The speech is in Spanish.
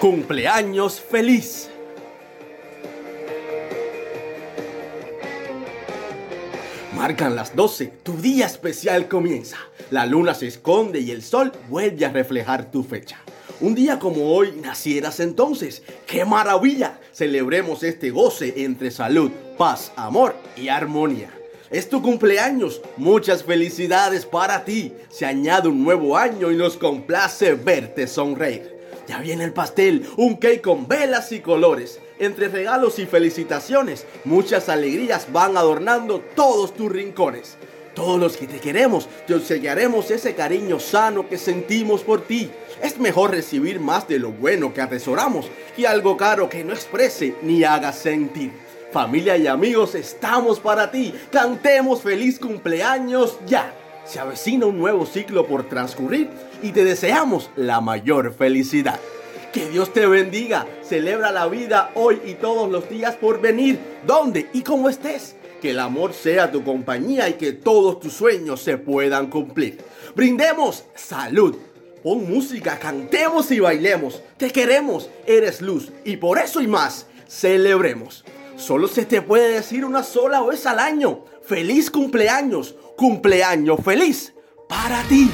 Cumpleaños feliz. Marcan las 12, tu día especial comienza. La luna se esconde y el sol vuelve a reflejar tu fecha. Un día como hoy nacieras entonces. ¡Qué maravilla! Celebremos este goce entre salud, paz, amor y armonía. Es tu cumpleaños, muchas felicidades para ti. Se añade un nuevo año y nos complace verte sonreír. Ya viene el pastel, un cake con velas y colores. Entre regalos y felicitaciones, muchas alegrías van adornando todos tus rincones. Todos los que te queremos, te enseñaremos ese cariño sano que sentimos por ti. Es mejor recibir más de lo bueno que atesoramos que algo caro que no exprese ni haga sentir. Familia y amigos, estamos para ti. Cantemos feliz cumpleaños ya. Se avecina un nuevo ciclo por transcurrir y te deseamos la mayor felicidad. Que Dios te bendiga. Celebra la vida hoy y todos los días por venir. ¿Dónde y cómo estés? Que el amor sea tu compañía y que todos tus sueños se puedan cumplir. Brindemos salud. Pon música, cantemos y bailemos. Te queremos, eres luz y por eso y más, celebremos. Solo se te puede decir una sola vez al año. Feliz cumpleaños, cumpleaños feliz para ti.